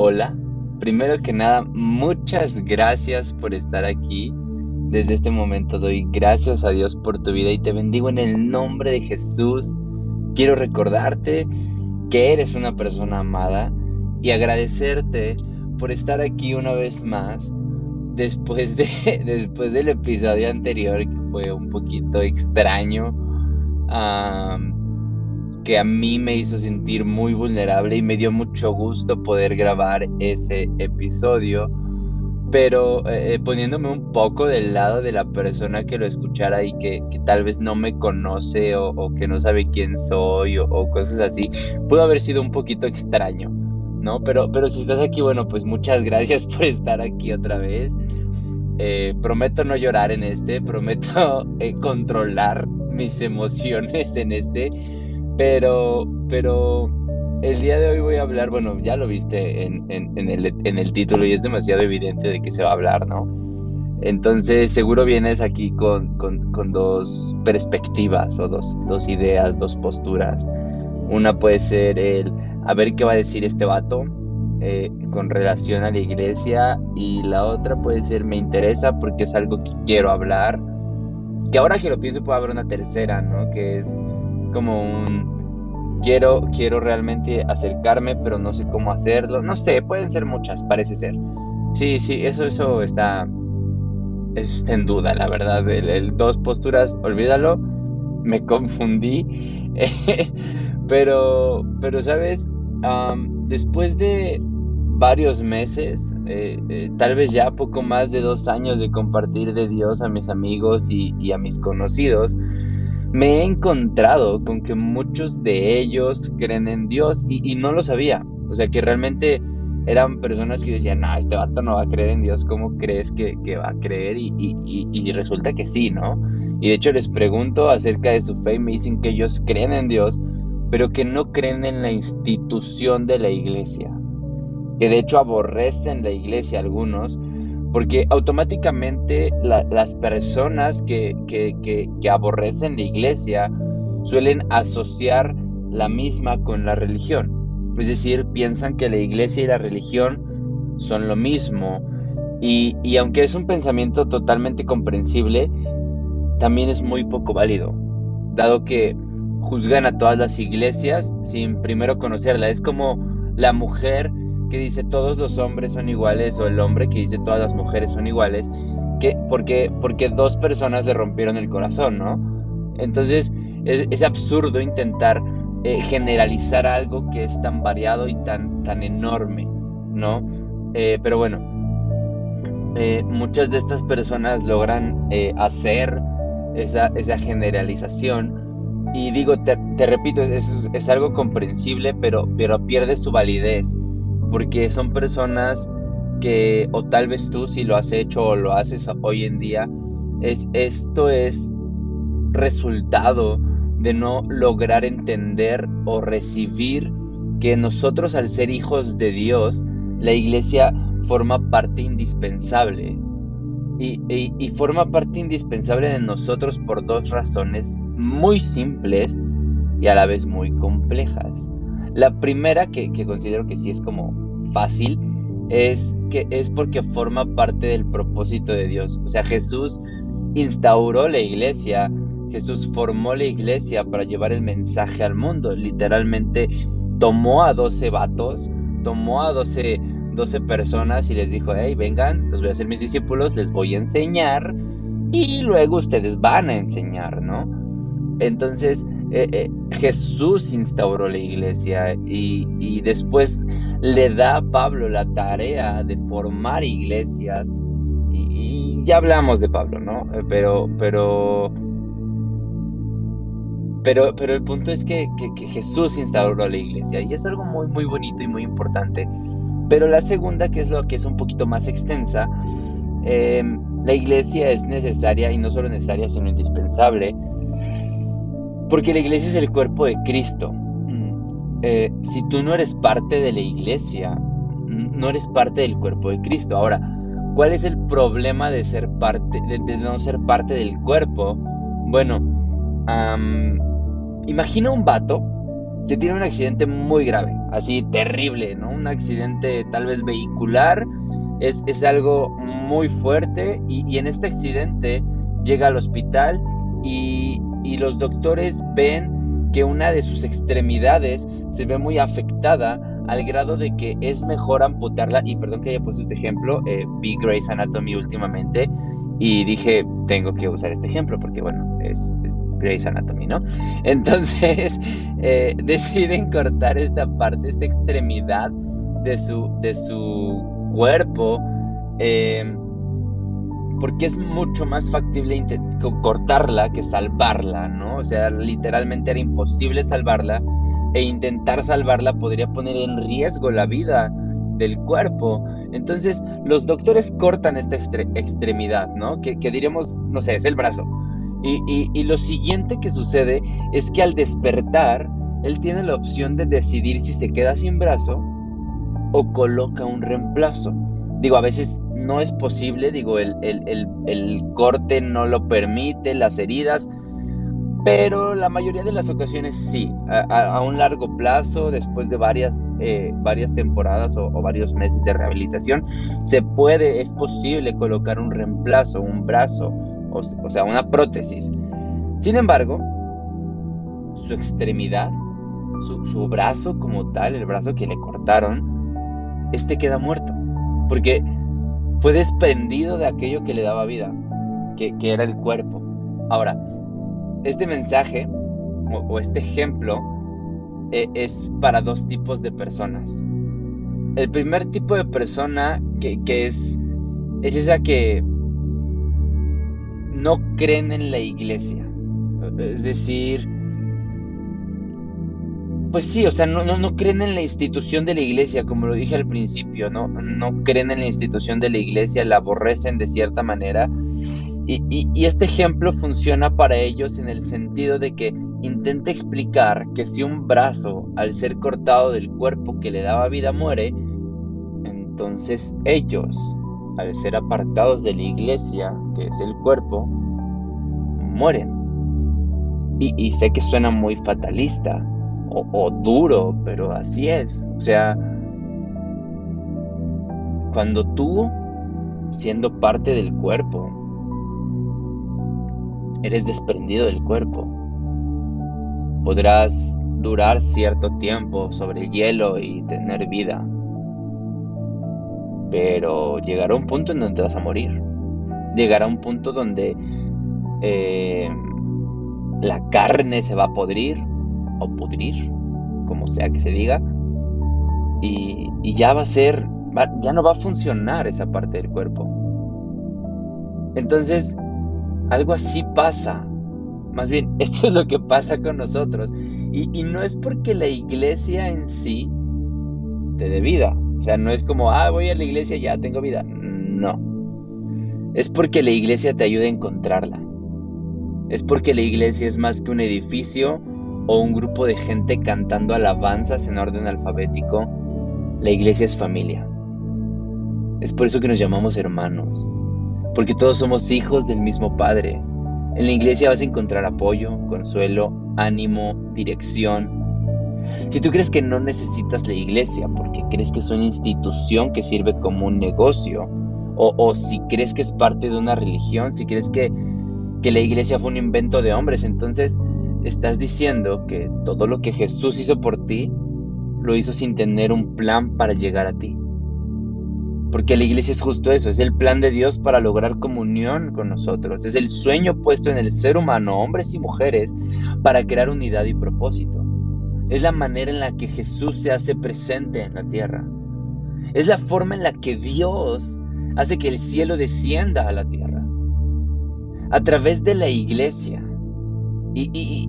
Hola, primero que nada, muchas gracias por estar aquí. Desde este momento doy gracias a Dios por tu vida y te bendigo en el nombre de Jesús. Quiero recordarte que eres una persona amada y agradecerte por estar aquí una vez más después, de, después del episodio anterior que fue un poquito extraño que a mí me hizo sentir muy vulnerable y me dio mucho gusto poder grabar ese episodio, pero eh, eh, poniéndome un poco del lado de la persona que lo escuchara y que, tal vez no me conoce o, que no sabe quién soy o, cosas así, pudo haber sido un poquito extraño, ¿no? Pero, pero si estás aquí, bueno, pues muchas gracias por estar aquí otra vez. Eh, prometo no llorar en este, prometo controlar mis emociones en este pero, pero el día de hoy voy a hablar, bueno, ya lo viste en, el, título y es demasiado evidente de que se va a hablar, ¿no? Entonces seguro vienes aquí con, dos perspectivas o dos, ideas, dos posturas. Una puede ser el a ver qué va a decir este vato eh, con relación a la iglesia y la otra puede ser me interesa porque es algo que quiero hablar. Que ahora que lo pienso puede haber una tercera, ¿no? Que es como un quiero quiero realmente acercarme, pero no sé cómo hacerlo. No sé, pueden ser muchas, parece ser. Sí, sí, eso eso está está en duda, la verdad. El, dos posturas, olvídalo. Me confundí. pero pero sabes, después de varios meses, eh, eh, tal vez ya poco más de dos años de compartir de Dios a mis amigos y a mis conocidos, me he encontrado con que muchos de ellos creen en Dios y, no lo sabía. O sea, que realmente eran personas que decían, no, este vato no va a creer en Dios, ¿cómo crees que, va a creer? Y, resulta que sí, ¿no? Y de hecho les pregunto acerca de su fe y me dicen que ellos creen en Dios, pero que no creen en la institución de la iglesia. Que de hecho aborrecen la iglesia algunos porque automáticamente las personas que, aborrecen la iglesia suelen asociar la misma con la religión. Es decir, piensan que la iglesia y la religión son lo mismo. Y, y aunque es un pensamiento totalmente comprensible, también es muy poco válido, dado que juzgan a todas las iglesias sin primero conocerla. Es como la mujer que dice todos los hombres son iguales o el hombre que dice todas las mujeres son iguales, que, porque, porque dos personas le rompieron el corazón, ¿no? Entonces es, absurdo intentar eh, generalizar algo que es tan variado y tan, tan enorme, ¿no? Eh, pero bueno, eh, muchas de estas personas logran hacer esa, esa, generalización y digo, te, repito, es, es, algo comprensible, pero, pero pierde su validez porque son personas que, o tal vez tú si lo has hecho o lo haces hoy en día, es, esto es resultado de no lograr entender o recibir que nosotros al ser hijos de Dios, la iglesia forma parte indispensable. Y, y, forma parte indispensable de nosotros por dos razones muy simples y a la vez muy complejas. La primera, que, considero que sí es como fácil, es que es porque forma parte del propósito de Dios. O sea, Jesús instauró la iglesia, Jesús formó la iglesia para llevar el mensaje al mundo. Literalmente tomó a 12 vatos, tomó a 12, 12 personas y les dijo, hey, vengan, los voy a hacer mis discípulos, les voy a enseñar y luego ustedes van a enseñar, ¿no? Entonces, eh, eh, Jesús instauró la iglesia y, después le da a Pablo la tarea de formar iglesias. Y, ya hablamos de Pablo, ¿no? Eh, pero, pero, pero, pero el punto es que, Jesús instauró la iglesia y es algo muy, muy bonito y muy importante. Pero la segunda, que es lo que es un poquito más extensa, la iglesia es necesaria y no solo necesaria, sino indispensable porque la iglesia es el cuerpo de Cristo. Mm. Eh, si tú no eres parte de la iglesia, no eres parte del cuerpo de Cristo. Ahora, ¿cuál es el problema de ser parte, de, no ser parte del cuerpo? Bueno, imagina un vato que tiene un accidente muy grave, así terrible, ¿no? Un accidente tal vez vehicular, es, es algo muy fuerte y, en este accidente llega al hospital y, y los doctores ven que una de sus extremidades se ve muy afectada al grado de que es mejor amputarla. Y perdón que haya puesto este ejemplo, eh, vi Grey's Anatomy últimamente y dije, tengo que usar este ejemplo porque, bueno, es, Grey's Anatomy, ¿no? Entonces eh, deciden cortar esta parte, esta extremidad de su, de su cuerpo. Eh, porque es mucho más factible cortarla que salvarla, ¿no? O sea, literalmente era imposible salvarla e intentar salvarla podría poner en riesgo la vida del cuerpo. Entonces los doctores cortan esta extremidad, ¿no? Que, que, diremos, no sé, es el brazo. Y, y, lo siguiente que sucede es que al despertar, él tiene la opción de decidir si se queda sin brazo o coloca un reemplazo. Digo, a veces no es posible, digo, el, el, el, corte no lo permite, las heridas, pero la mayoría de las ocasiones sí, a, un largo plazo, después de varias, eh, varias temporadas o, varios meses de rehabilitación, se puede, es posible colocar un reemplazo, un brazo, o, sea, una prótesis. Sin embargo, su extremidad, su, su, brazo como tal, el brazo que le cortaron, este queda muerto, porque fue desprendido de aquello que le daba vida, que, que era el cuerpo. Ahora, este mensaje o, este ejemplo eh, es para dos tipos de personas. El primer tipo de persona que, es, es esa que no creen en la iglesia. Es decir, pues sí, o sea, no, no, creen en la institución de la iglesia, como lo dije al principio, ¿no? No creen en la institución de la iglesia, la aborrecen de cierta manera y, este ejemplo funciona para ellos en el sentido de que intenta explicar que si un brazo, al ser cortado del cuerpo que le daba vida, muere, entonces ellos, al ser apartados de la iglesia, que es el cuerpo, mueren. Y, sé que suena muy fatalista o, duro, pero así es. O sea, cuando tú, siendo parte del cuerpo, eres desprendido del cuerpo. Podrás durar cierto tiempo sobre el hielo y tener vida. Pero llegará un punto en donde te vas a morir. Llegará un punto donde eh, la carne se va a podrir o pudrir, como sea que se diga, y, ya va a ser, ya no va a funcionar esa parte del cuerpo. Entonces, algo así pasa. Más bien, esto es lo que pasa con nosotros. Y, no es porque la iglesia en sí te dé vida. O sea, no es como, ah, voy a la iglesia y ya tengo vida. No. Es porque la iglesia te ayuda a encontrarla. Es porque la iglesia es más que un edificio o un grupo de gente cantando alabanzas en orden alfabético. La iglesia es familia. Es por eso que nos llamamos hermanos porque todos somos hijos del mismo Padre. En la iglesia vas a encontrar apoyo, consuelo, ánimo, dirección. Si tú crees que no necesitas la iglesia porque crees que es una institución que sirve como un negocio, o, si crees que es parte de una religión, si crees que, que la iglesia fue un invento de hombres, entonces estás diciendo que todo lo que Jesús hizo por ti, lo hizo sin tener un plan para llegar a ti. Porque la iglesia es justo eso, es el plan de Dios para lograr comunión con nosotros, es el sueño puesto en el ser humano, hombres y mujeres, para crear unidad y propósito. Es la manera en la que Jesús se hace presente en la tierra. Es la forma en la que Dios hace que el cielo descienda a la tierra. A través de la iglesia. Y, y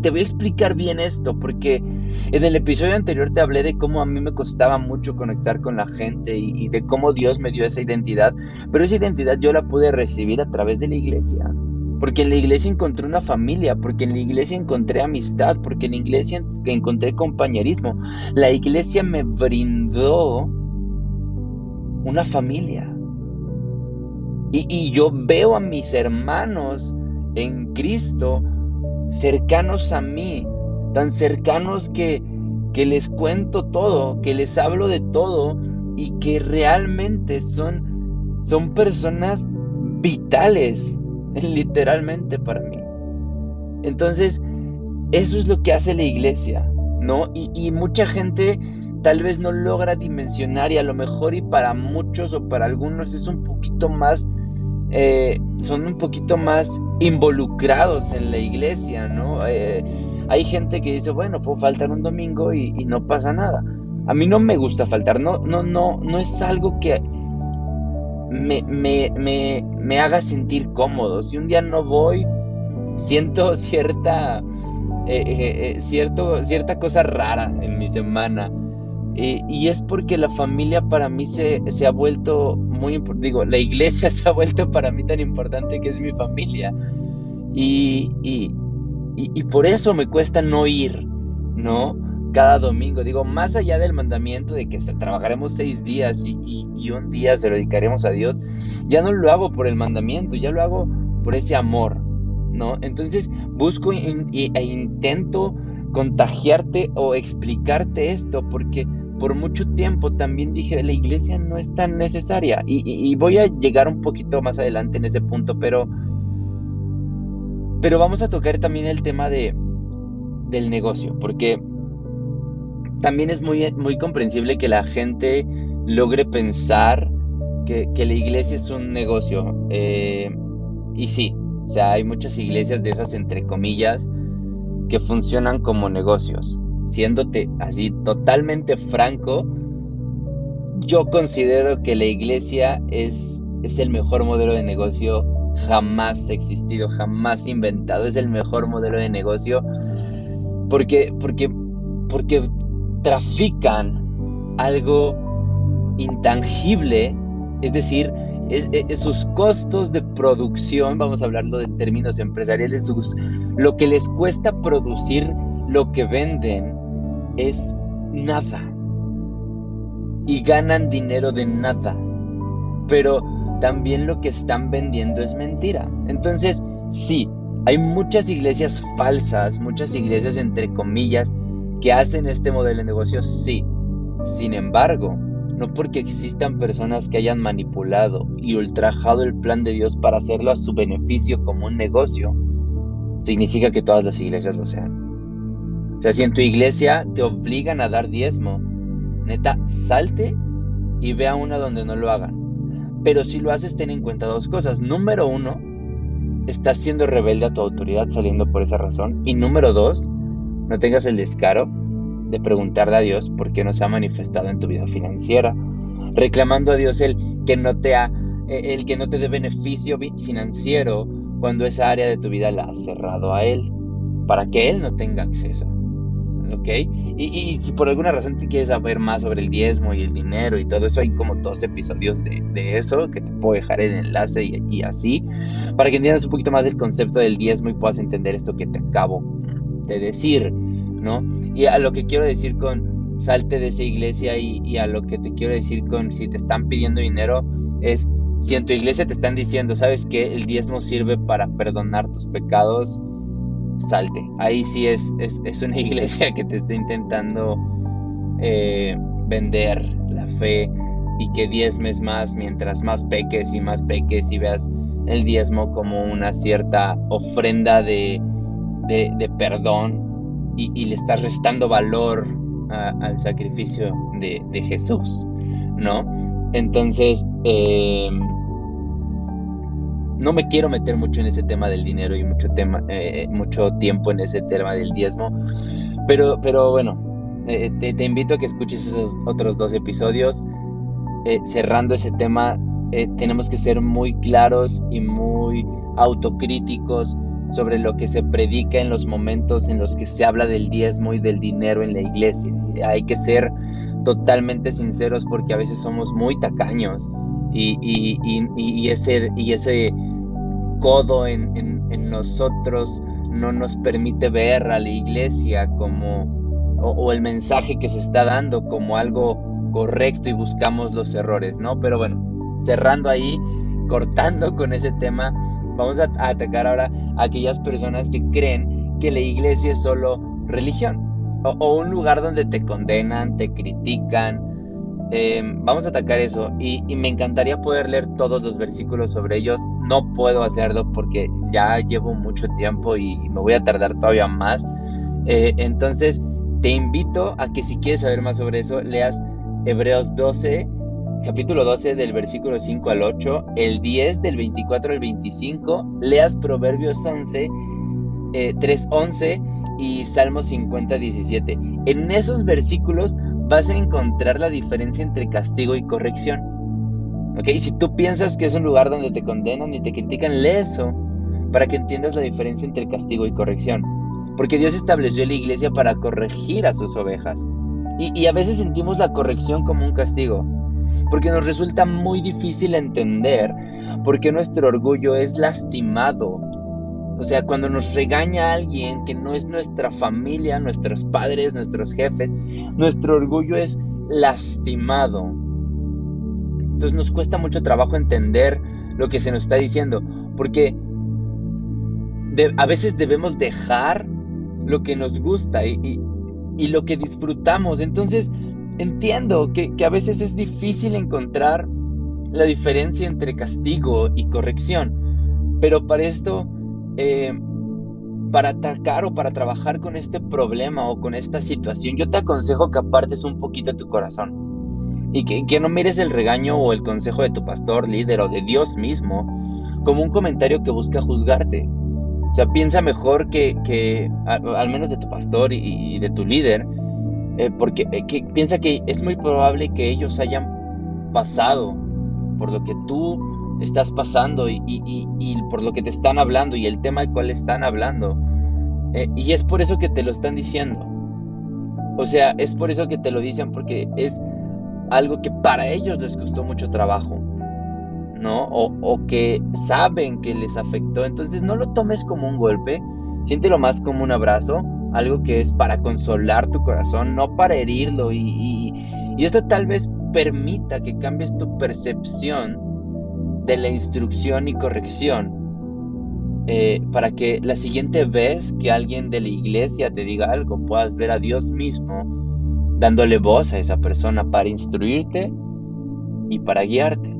te voy a explicar bien esto, porque en el episodio anterior te hablé de cómo a mí me costaba mucho conectar con la gente y, de cómo Dios me dio esa identidad, pero esa identidad yo la pude recibir a través de la iglesia. Porque en la iglesia encontré una familia, porque en la iglesia encontré amistad, porque en la iglesia encontré compañerismo. La iglesia me brindó una familia. Y, y yo veo a mis hermanos en Cristo cercanos a mí, tan cercanos que, que les cuento todo, que les hablo de todo y que realmente son, son personas vitales, literalmente para mí. Entonces, eso es lo que hace la iglesia, ¿no? Y, mucha gente tal vez no logra dimensionar y a lo mejor y para muchos o para algunos es un poquito más, eh, son un poquito más involucrados en la iglesia, ¿no? Eh, hay gente que dice, bueno, puedo faltar un domingo y, no pasa nada. A mí no me gusta faltar, no, no, no, no es algo que me, me haga sentir cómodo. Si un día no voy, siento cierta eh, eh, cierto, cierta cosa rara en mi semana. Y es porque la familia para mí se, se ha vuelto muy importante. Digo, la iglesia se ha vuelto para mí tan importante que es mi familia. Y, y, y, por eso me cuesta no ir, ¿no? Cada domingo. Digo, más allá del mandamiento de que trabajaremos seis días y, y un día se lo dedicaremos a Dios, ya no lo hago por el mandamiento, ya lo hago por ese amor, ¿no? Entonces busco e intento contagiarte o explicarte esto porque por mucho tiempo también dije la iglesia no es tan necesaria y, voy a llegar un poquito más adelante en ese punto, pero pero vamos a tocar también el tema de del negocio porque también es muy, muy comprensible que la gente logre pensar que, la iglesia es un negocio. Eh, y sí, o sea, hay muchas iglesias de esas, entre comillas, que funcionan como negocios. Siéndote así totalmente franco, yo considero que la iglesia es, es el mejor modelo de negocio jamás existido, jamás inventado. Es el mejor modelo de negocio porque, porque, porque trafican algo intangible, es decir, es, sus costos de producción, vamos a hablarlo de términos empresariales, lo que les cuesta producir lo que venden es nada. Y ganan dinero de nada. Pero también lo que están vendiendo es mentira. Entonces, sí, hay muchas iglesias falsas, muchas iglesias entre comillas, que hacen este modelo de negocio, sí. Sin embargo, no porque existan personas que hayan manipulado y ultrajado el plan de Dios para hacerlo a su beneficio como un negocio, significa que todas las iglesias lo sean. O sea, si en tu iglesia te obligan a dar diezmo, neta, salte y ve a una donde no lo hagan. Pero si lo haces, ten en cuenta dos cosas. Número uno, estás siendo rebelde a tu autoridad saliendo por esa razón. Y número dos, no tengas el descaro de preguntarle a Dios por qué no se ha manifestado en tu vida financiera, reclamando a Dios el que no te ha, eh, el que no te dé beneficio financiero cuando esa área de tu vida la has cerrado a Él, para que Él no tenga acceso. ¿Ok? Y, si por alguna razón te quieres saber más sobre el diezmo y el dinero y todo eso, hay como dos episodios de, eso que te puedo dejar el enlace y, y, así, para que entiendas un poquito más del concepto del diezmo y puedas entender esto que te acabo de decir, ¿no? Y a lo que quiero decir con salte de esa iglesia y, a lo que te quiero decir con si te están pidiendo dinero es si en tu iglesia te están diciendo, ¿sabes que El diezmo sirve para perdonar tus pecados, salte. Ahí sí es, es, una iglesia que te está intentando eh, vender la fe y que diezmes más mientras más peques y más peques y veas el diezmo como una cierta ofrenda de, de, de perdón y, le estás restando valor al sacrificio de, Jesús, ¿no? Entonces, em, no me quiero meter mucho en ese tema del dinero y mucho, tema, eh, mucho tiempo en ese tema del diezmo, pero, pero bueno, eh, te, invito a que escuches esos otros dos episodios. Eh, cerrando ese tema, tenemos que ser muy claros y muy autocríticos sobre lo que se predica en los momentos en los que se habla del diezmo y del dinero en la iglesia. Hay que ser totalmente sinceros porque a veces somos muy tacaños y, y, ese, y ese codo en, nosotros no nos permite ver a la iglesia como, o, el mensaje que se está dando como algo correcto y buscamos los errores, ¿no? Pero bueno, cerrando ahí, cortando con ese tema, vamos a atacar ahora aquellas personas que creen que la iglesia es solo religión o, un lugar donde te condenan, te critican. Em, vamos a atacar eso y, me encantaría poder leer todos los versículos sobre ellos. No puedo hacerlo porque ya llevo mucho tiempo y me voy a tardar todavía más. Eh, entonces, te invito a que si quieres saber más sobre eso, leas Hebreos 12, capítulo 12 del versículo 5 al 8, el 10 del 24 al 25, leas Proverbios 11, eh, 3, 11 y Salmo 50, 17. En esos versículos vas a encontrar la diferencia entre castigo y corrección. ¿Ok? Si tú piensas que es un lugar donde te condenan y te critican, lee eso para que entiendas la diferencia entre castigo y corrección. Porque Dios estableció la iglesia para corregir a sus ovejas. Y, y a veces sentimos la corrección como un castigo. Porque nos resulta muy difícil entender por qué nuestro orgullo es lastimado o sea, cuando nos regaña alguien que no es nuestra familia, nuestros padres, nuestros jefes, nuestro orgullo es lastimado. Entonces nos cuesta mucho trabajo entender lo que se nos está diciendo, porque a veces debemos dejar lo que nos gusta y, lo que disfrutamos. Entonces entiendo que, a veces es difícil encontrar la diferencia entre castigo y corrección, pero para esto eh, para atacar o para trabajar con este problema o con esta situación, yo te aconsejo que apartes un poquito tu corazón y que, no mires el regaño o el consejo de tu pastor, líder o de Dios mismo como un comentario que busca juzgarte. O sea, piensa mejor que, al, menos de tu pastor y, de tu líder, eh, porque eh, piensa que es muy probable que ellos hayan pasado por lo que tú estás pasando y, por lo que te están hablando y el tema del cual están hablando. Eh, y es por eso que te lo están diciendo. O sea, es por eso que te lo dicen porque es algo que para ellos les costó mucho trabajo, ¿no? O, o que saben que les afectó. Entonces no lo tomes como un golpe, siéntelo más como un abrazo, algo que es para consolar tu corazón, no para herirlo. Y, y esto tal vez permita que cambies tu percepción de la instrucción y corrección eh, para que la siguiente vez que alguien de la iglesia te diga algo puedas ver a Dios mismo dándole voz a esa persona para instruirte y para guiarte.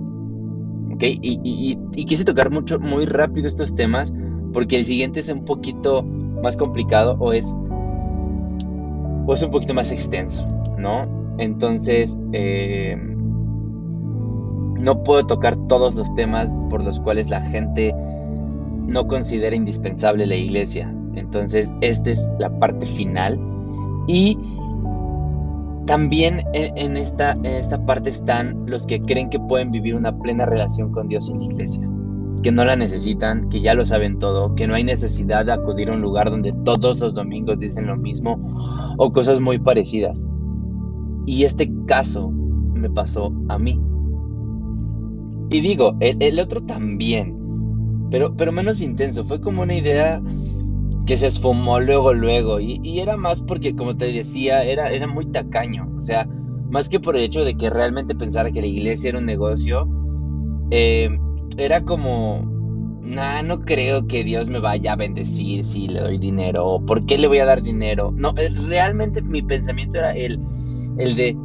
¿Okay? Y, quise tocar mucho, muy rápido estos temas porque el siguiente es un poquito más complicado o es, o es un poquito más extenso, ¿no? Entonces, eh, no puedo tocar todos los temas por los cuales la gente no considera indispensable la iglesia. Entonces, esta es la parte final. Y también en, esta, en esta parte están los que creen que pueden vivir una plena relación con Dios en la iglesia. Que no la necesitan, que ya lo saben todo, que no hay necesidad de acudir a un lugar donde todos los domingos dicen lo mismo o cosas muy parecidas. Y este caso me pasó a mí. Y digo, el, otro también, pero, pero menos intenso. Fue como una idea que se esfumó luego, luego. Y, era más porque, como te decía, era, era muy tacaño. O sea, más que por el hecho de que realmente pensara que la iglesia era un negocio, eh, era como, nah, no creo que Dios me vaya a bendecir si le doy dinero. ¿Por qué le voy a dar dinero? No, eh, realmente mi pensamiento era el, el de,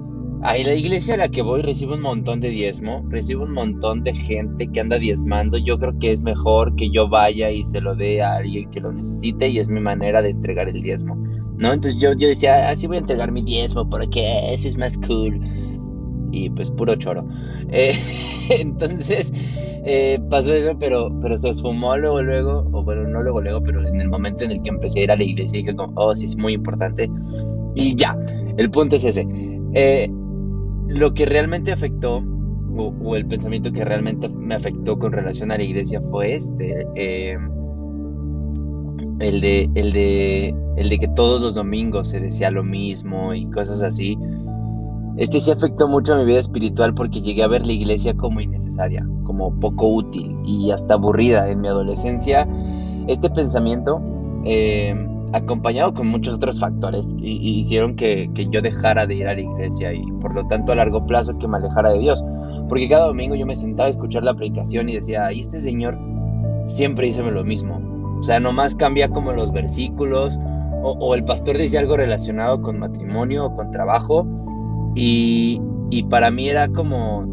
Ahí la iglesia a la que voy recibe un montón de diezmo, recibe un montón de gente que anda diezmando. Yo creo que es mejor que yo vaya y se lo dé a alguien que lo necesite y es mi manera de entregar el diezmo, ¿no? Entonces yo, yo decía, así voy a entregar mi diezmo porque eso es más cool. Y pues puro choro. Eh, entonces eh, pasó eso, pero, pero se esfumó luego, luego, o bueno, no luego, luego, pero en el momento en el que empecé a ir a la iglesia dije como, oh, sí, es muy importante. Y ya, el punto es ese. Eh, lo que realmente afectó, o, el pensamiento que realmente me afectó con relación a la iglesia fue este, em, el, de, el, de, el de que todos los domingos se decía lo mismo y cosas así. Este sí afectó mucho a mi vida espiritual porque llegué a ver la iglesia como innecesaria, como poco útil y hasta aburrida en mi adolescencia. Este pensamiento eh, acompañado con muchos otros factores, y, hicieron que, yo dejara de ir a la iglesia y por lo tanto a largo plazo que me alejara de Dios. Porque cada domingo yo me sentaba a escuchar la predicación y decía, y este señor siempre hizo lo mismo. O sea, nomás cambia como los versículos o, el pastor dice algo relacionado con matrimonio o con trabajo y, y para mí era como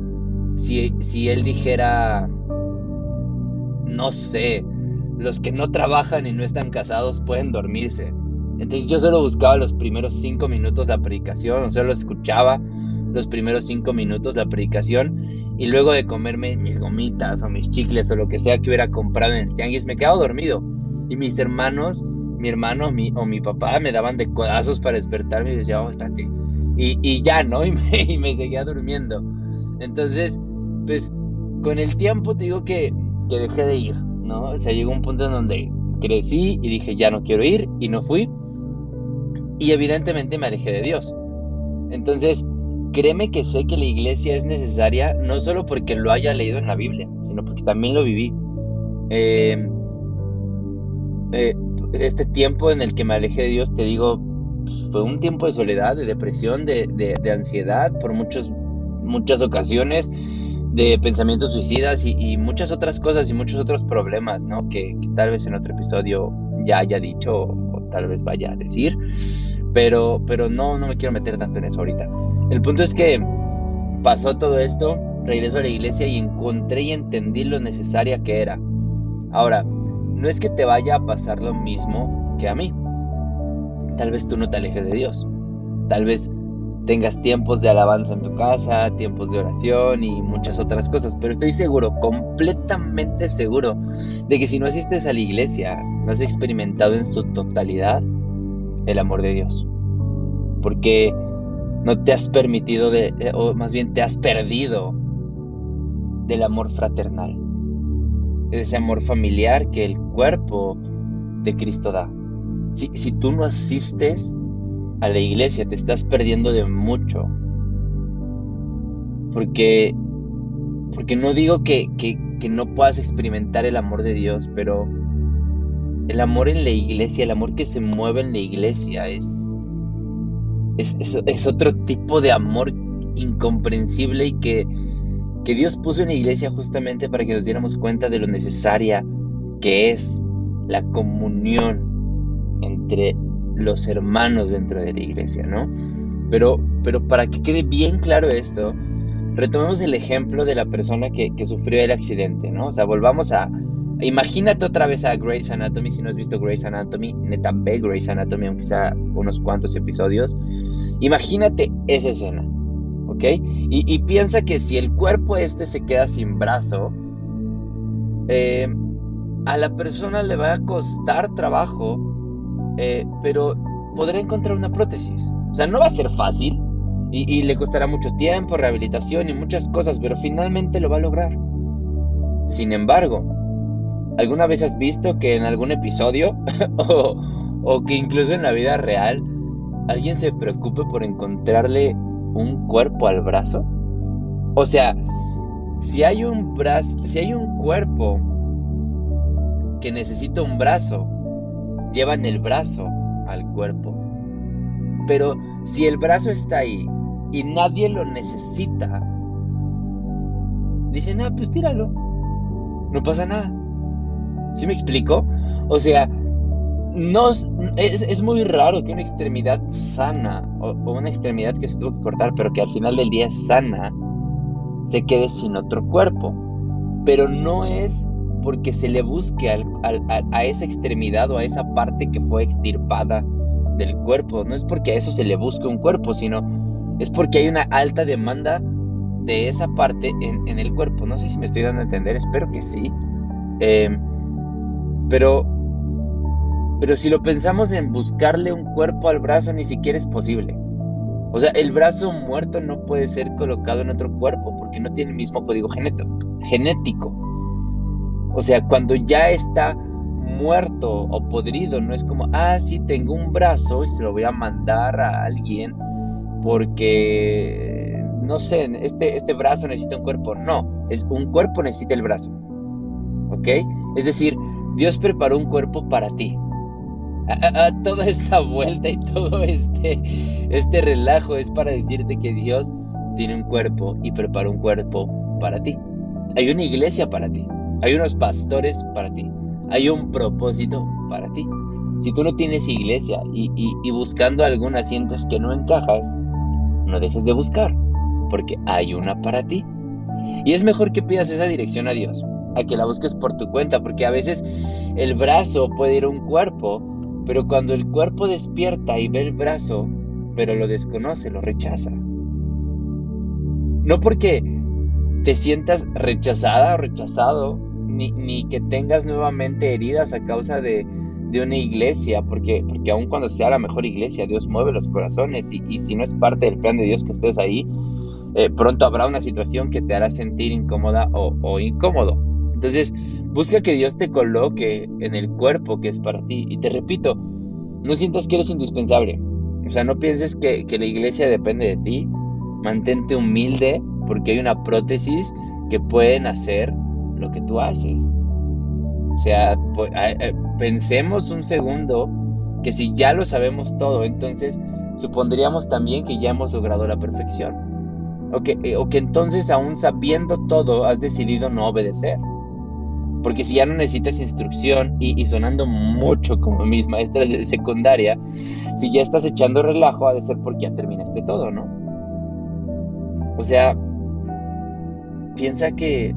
si, si él dijera, no sé, los que no trabajan y no están casados pueden dormirse. Entonces yo solo buscaba los primeros cinco minutos la predicación, o solo escuchaba los primeros cinco minutos la predicación y luego de comerme mis gomitas o mis chicles o lo que sea que hubiera comprado en el tianguis me quedaba dormido. Y mis hermanos, mi hermano mi, o mi papá me daban de codazos para despertarme y decía, oh. Y, y ya, ¿no? Y me, seguía durmiendo. Entonces, pues con el tiempo te digo que dejé de ir, ¿no? O sea, llegó un punto en donde crecí y dije, ya no quiero ir y no fui. Y evidentemente me alejé de Dios. Entonces, créeme que sé que la iglesia es necesaria no solo porque lo haya leído en la Biblia, sino porque también lo viví. Eh, eh, este tiempo en el que me alejé de Dios, te digo, fue un tiempo de soledad, de depresión, de, de, ansiedad, por muchos, muchas ocasiones, de pensamientos suicidas y, muchas otras cosas y muchos otros problemas, ¿no? Que, tal vez en otro episodio ya haya dicho o, tal vez vaya a decir, pero, pero no, no me quiero meter tanto en eso ahorita. El punto es que pasó todo esto, regreso a la iglesia y encontré y entendí lo necesaria que era. Ahora, no es que te vaya a pasar lo mismo que a mí. Tal vez tú no te alejes de Dios. Tal vez tengas tiempos de alabanza en tu casa, tiempos de oración y muchas otras cosas, pero estoy seguro, completamente seguro, de que si no asistes a la iglesia, no has experimentado en su totalidad el amor de Dios. Porque no te has permitido, de, eh, o más bien te has perdido del amor fraternal, ese amor familiar que el cuerpo de Cristo da. Si, si tú no asistes a la iglesia, te estás perdiendo de mucho. Porque, porque no digo que, que, no puedas experimentar el amor de Dios, pero el amor en la iglesia, el amor que se mueve en la iglesia es, es, es, otro tipo de amor incomprensible y que, que Dios puso en la iglesia justamente para que nos diéramos cuenta de lo necesaria que es la comunión entre los hermanos dentro de la iglesia, ¿no? Pero, pero para que quede bien claro esto, retomemos el ejemplo de la persona que, sufrió el accidente, ¿no? O sea, volvamos a... Imagínate otra vez a Grey's Anatomy, si no has visto Grey's Anatomy, neta ve Grey's Anatomy, aunque sea unos cuantos episodios. Imagínate esa escena, ¿ok? Y, piensa que si el cuerpo este se queda sin brazo, eh, a la persona le va a costar trabajo eh, pero podrá encontrar una prótesis. O sea, no va a ser fácil y, le costará mucho tiempo, rehabilitación y muchas cosas, pero finalmente lo va a lograr. Sin embargo, ¿alguna vez has visto que en algún episodio o, o que incluso en la vida real alguien se preocupe por encontrarle un cuerpo al brazo? O sea, si hay un brazo, si hay un cuerpo que necesita un brazo, llevan el brazo al cuerpo. Pero si el brazo está ahí y nadie lo necesita, dicen, ah, pues tíralo. No pasa nada. ¿Sí me explico? O sea, no, es, muy raro que una extremidad sana o, una extremidad que se tuvo que cortar, pero que al final del día es sana, se quede sin otro cuerpo. Pero no es porque se le busque a esa extremidad o a esa parte que fue extirpada del cuerpo. No es porque a eso se le busque un cuerpo, sino es porque hay una alta demanda de esa parte en, el cuerpo. No sé si me estoy dando a entender, espero que sí. Em, pero, pero si lo pensamos en buscarle un cuerpo al brazo, ni siquiera es posible. O sea, el brazo muerto no puede ser colocado en otro cuerpo porque no tiene el mismo código genético. O sea, cuando ya está muerto o podrido, no es como, ah, sí, tengo un brazo y se lo voy a mandar a alguien porque, no sé, este, este brazo necesita un cuerpo. No, es un cuerpo necesita el brazo. ¿Ok? Es decir, Dios preparó un cuerpo para ti. A, toda esta vuelta y todo este, este relajo es para decirte que Dios tiene un cuerpo y preparó un cuerpo para ti. Hay una iglesia para ti. Hay unos pastores para ti. Hay un propósito para ti. si tú no tienes iglesia y, buscando alguna sientes que no encajas, no dejes de buscar, porque hay una para ti. Y es mejor que pidas esa dirección a Dios, a que la busques por tu cuenta, porque a veces el brazo puede ir a un cuerpo, pero cuando el cuerpo despierta y ve el brazo, pero lo desconoce, lo rechaza. No porque te sientas rechazada o rechazado, ni, ni que tengas nuevamente heridas a causa de, de, una iglesia, porque, porque aun cuando sea la mejor iglesia, Dios mueve los corazones y, y si no es parte del plan de Dios que estés ahí, eh, pronto habrá una situación que te hará sentir incómoda o, incómodo. Entonces, busca que Dios te coloque en el cuerpo que es para ti. Y te repito, no sientas que eres indispensable. O sea, no pienses que, la iglesia depende de ti. Mantente humilde porque hay una prótesis que pueden hacer lo que tú haces. O sea, pensemos un segundo que si ya lo sabemos todo, entonces supondríamos también que ya hemos logrado la perfección. Eh, o que, entonces aún sabiendo todo has decidido no obedecer. Porque si ya no necesitas instrucción y, sonando mucho como mis maestras de secundaria, si ya estás echando relajo ha de ser porque ya terminaste todo, ¿no? O sea, piensa que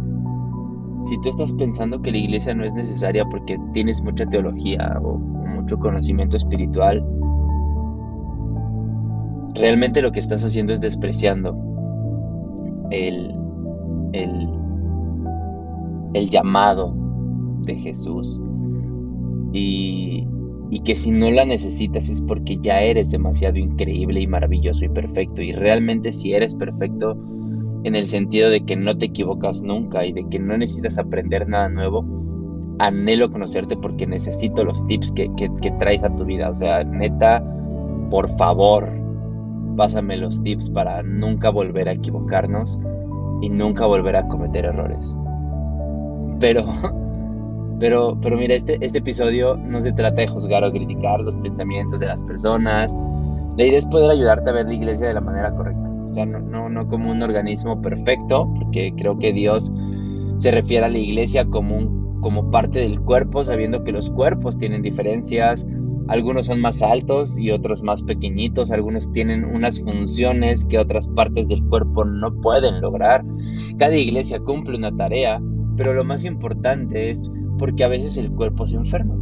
si tú estás pensando que la iglesia no es necesaria porque tienes mucha teología o mucho conocimiento espiritual, realmente lo que estás haciendo es despreciando el, el, llamado de Jesús. Y, y que si no la necesitas es porque ya eres demasiado increíble y maravilloso y perfecto. Y realmente si eres perfecto en el sentido de que no te equivocas nunca y de que no necesitas aprender nada nuevo, anhelo conocerte porque necesito los tips que, que traes a tu vida. O sea, neta, por favor, pásame los tips para nunca volver a equivocarnos y nunca volver a cometer errores. Pero, pero, pero mira, este, este episodio no se trata de juzgar o criticar los pensamientos de las personas. La idea es poder ayudarte a ver la iglesia de la manera correcta. O sea, no, no, no como un organismo perfecto, porque creo que Dios se refiere a la iglesia como, un, como parte del cuerpo, sabiendo que los cuerpos tienen diferencias, algunos son más altos y otros más pequeñitos, algunos tienen unas funciones que otras partes del cuerpo no pueden lograr. Cada iglesia cumple una tarea, pero lo más importante es porque a veces el cuerpo se enferma.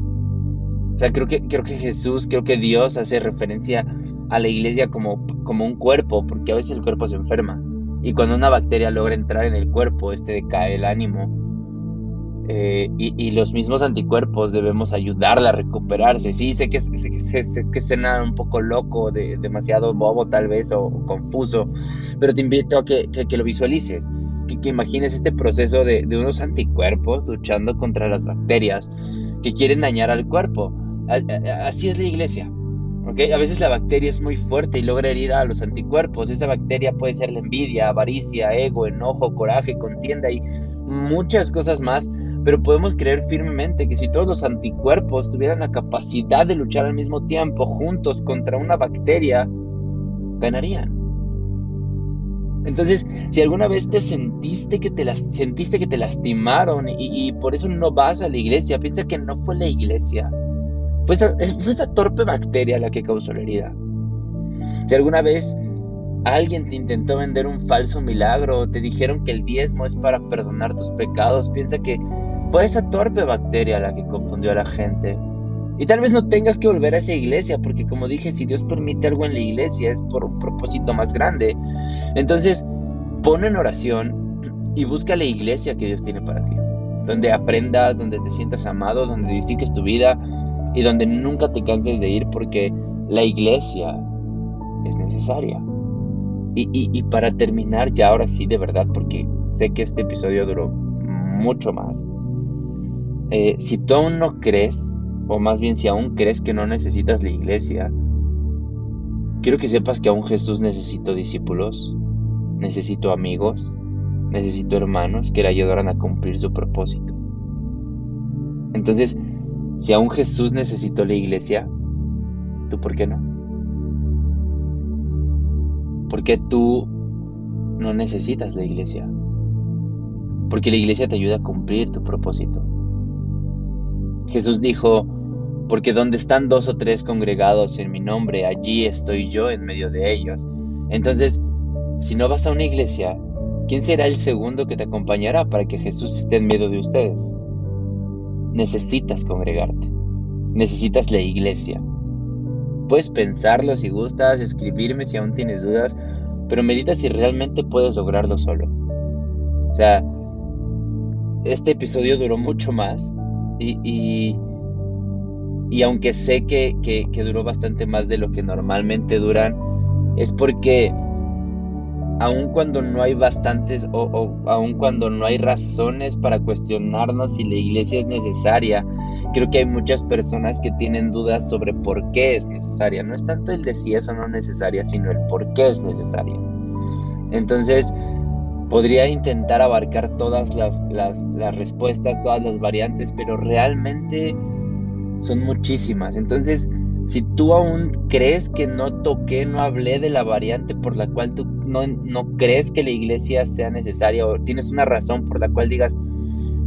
O sea, creo que, creo que Jesús, creo que Dios hace referencia a la iglesia como, como un cuerpo, porque a veces el cuerpo se enferma. Y cuando una bacteria logra entrar en el cuerpo, este decae el ánimo eh, y, los mismos anticuerpos debemos ayudarla a recuperarse. Sí, sé que, sé, que suena un poco loco, de, demasiado bobo tal vez o, confuso, pero te invito a que, lo visualices, que, imagines este proceso de, de, unos anticuerpos luchando contra las bacterias que quieren dañar al cuerpo. Así es la iglesia. ¿Okay? A veces la bacteria es muy fuerte y logra herir a los anticuerpos. Esa bacteria puede ser la envidia, avaricia, ego, enojo, coraje, contienda y muchas cosas más pero podemos creer firmemente que si todos los anticuerpos tuvieran la capacidad de luchar al mismo tiempo juntos contra una bacteria, ganarían. Entonces, si alguna vez te sentiste que te, las, sentiste que te lastimaron y, por eso no vas a la iglesia, piensa que no fue la iglesia, fue esa, fue esa torpe bacteria la que causó la herida. Si alguna vez alguien te intentó vender un falso milagro, te dijeron que el diezmo es para perdonar tus pecados, piensa que fue esa torpe bacteria la que confundió a la gente. Y tal vez no tengas que volver a esa iglesia, porque como dije, si Dios permite algo en la iglesia es por un propósito más grande. Entonces, pon en oración y busca la iglesia que Dios tiene para ti. Donde aprendas, donde te sientas amado, donde edifiques tu vida y donde nunca te canses de ir, porque la iglesia es necesaria. Y, y para terminar, ya ahora sí, de verdad, porque sé que este episodio duró mucho más. Eh, si tú aún no crees, o más bien si aún crees que no necesitas la iglesia, quiero que sepas que aún Jesús necesitó discípulos, necesito amigos, necesito hermanos que le ayudaran a cumplir su propósito. Entonces, si aún Jesús necesitó la iglesia, ¿tú por qué no? Porque tú no necesitas la iglesia. Porque la iglesia te ayuda a cumplir tu propósito. Jesús dijo, porque donde están dos o tres congregados en mi nombre, allí estoy yo en medio de ellos. Entonces, si no vas a una iglesia, ¿quién será el segundo que te acompañará para que Jesús esté en medio de ustedes? Necesitas congregarte, necesitas la iglesia. Puedes pensarlo si gustas, escribirme si aún tienes dudas, pero medita si realmente puedes lograrlo solo. O sea, este episodio duró mucho más y, y, aunque sé que, que, duró bastante más de lo que normalmente duran, es porque aun cuando no hay bastantes o, o aun cuando no hay razones para cuestionarnos si la iglesia es necesaria, creo que hay muchas personas que tienen dudas sobre por qué es necesaria. No es tanto el de si es o no necesaria, sino el por qué es necesaria. Entonces, podría intentar abarcar todas las, las, respuestas, todas las variantes, pero realmente son muchísimas. Entonces, si tú aún crees que no toqué, no hablé de la variante por la cual tú no, no, crees que la iglesia sea necesaria o tienes una razón por la cual digas,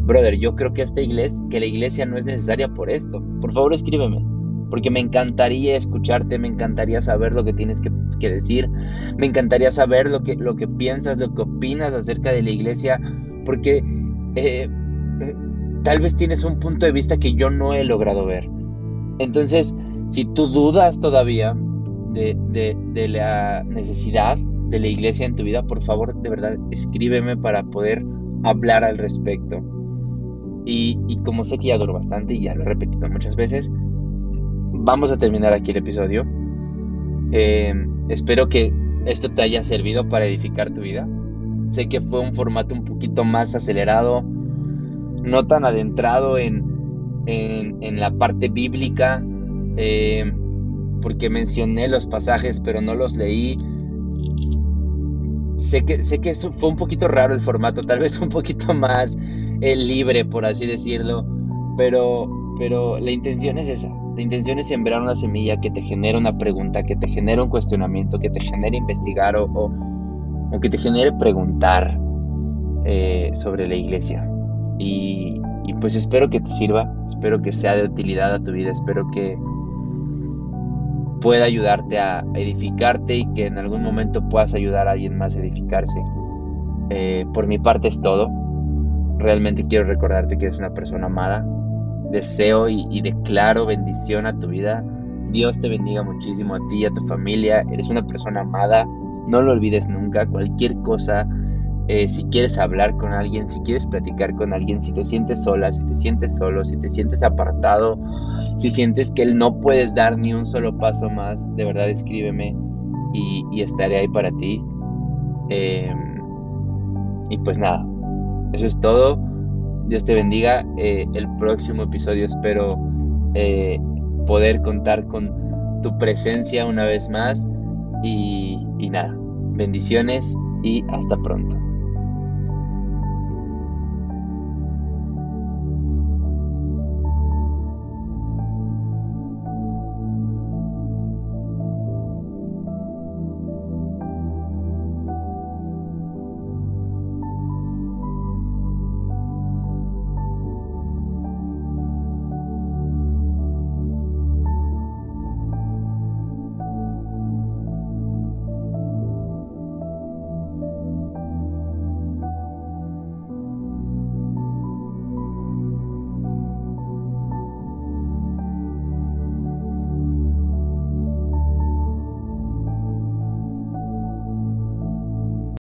brother, yo creo que esta iglesia, que la iglesia no es necesaria por esto, por favor escríbeme, porque me encantaría escucharte, me encantaría saber lo que tienes que que decir. Me encantaría saber lo que, lo que piensas, lo que opinas acerca de la iglesia, porque eh, tal vez tienes un punto de vista que yo no he logrado ver. Entonces, si tú dudas todavía de, de, la necesidad de la iglesia en tu vida, por favor, de verdad, escríbeme para poder hablar al respecto. Y, y, como sé que ya duró bastante y ya lo he repetido muchas veces, vamos a terminar aquí el episodio. Eh, Espero que esto te haya servido para edificar tu vida. Sé que fue un formato un poquito más acelerado, no tan adentrado en, en, la parte bíblica, eh, porque mencioné los pasajes pero no los leí. Sé que, sé que fue un poquito raro el formato, tal vez un poquito más eh, libre, por así decirlo, pero, pero la intención es esa, la intención es sembrar una semilla que te genere una pregunta, que te genere un cuestionamiento, que te genere investigar o, o, que te genere preguntar eh, sobre la iglesia. Y, y pues espero que te sirva, espero que sea de utilidad a tu vida, espero que pueda ayudarte a edificarte y que en algún momento puedas ayudar a alguien más a edificarse. Eh, por mi parte es todo. Realmente quiero recordarte que eres una persona amada, deseo y, declaro bendición a tu vida. Dios te bendiga muchísimo a ti y a tu familia. Eres una persona amada. No lo olvides nunca. Cualquier cosa, eh, si quieres hablar con alguien, si quieres platicar con alguien, si te sientes sola, si te sientes solo, si te sientes apartado, si sientes que no puedes dar ni un solo paso más, de verdad escríbeme y, estaré ahí para ti. Em, y pues nada, eso es todo. Dios te bendiga. Eh, el próximo episodio espero eh, poder contar con tu presencia una vez más. Y, y nada, bendiciones y hasta pronto.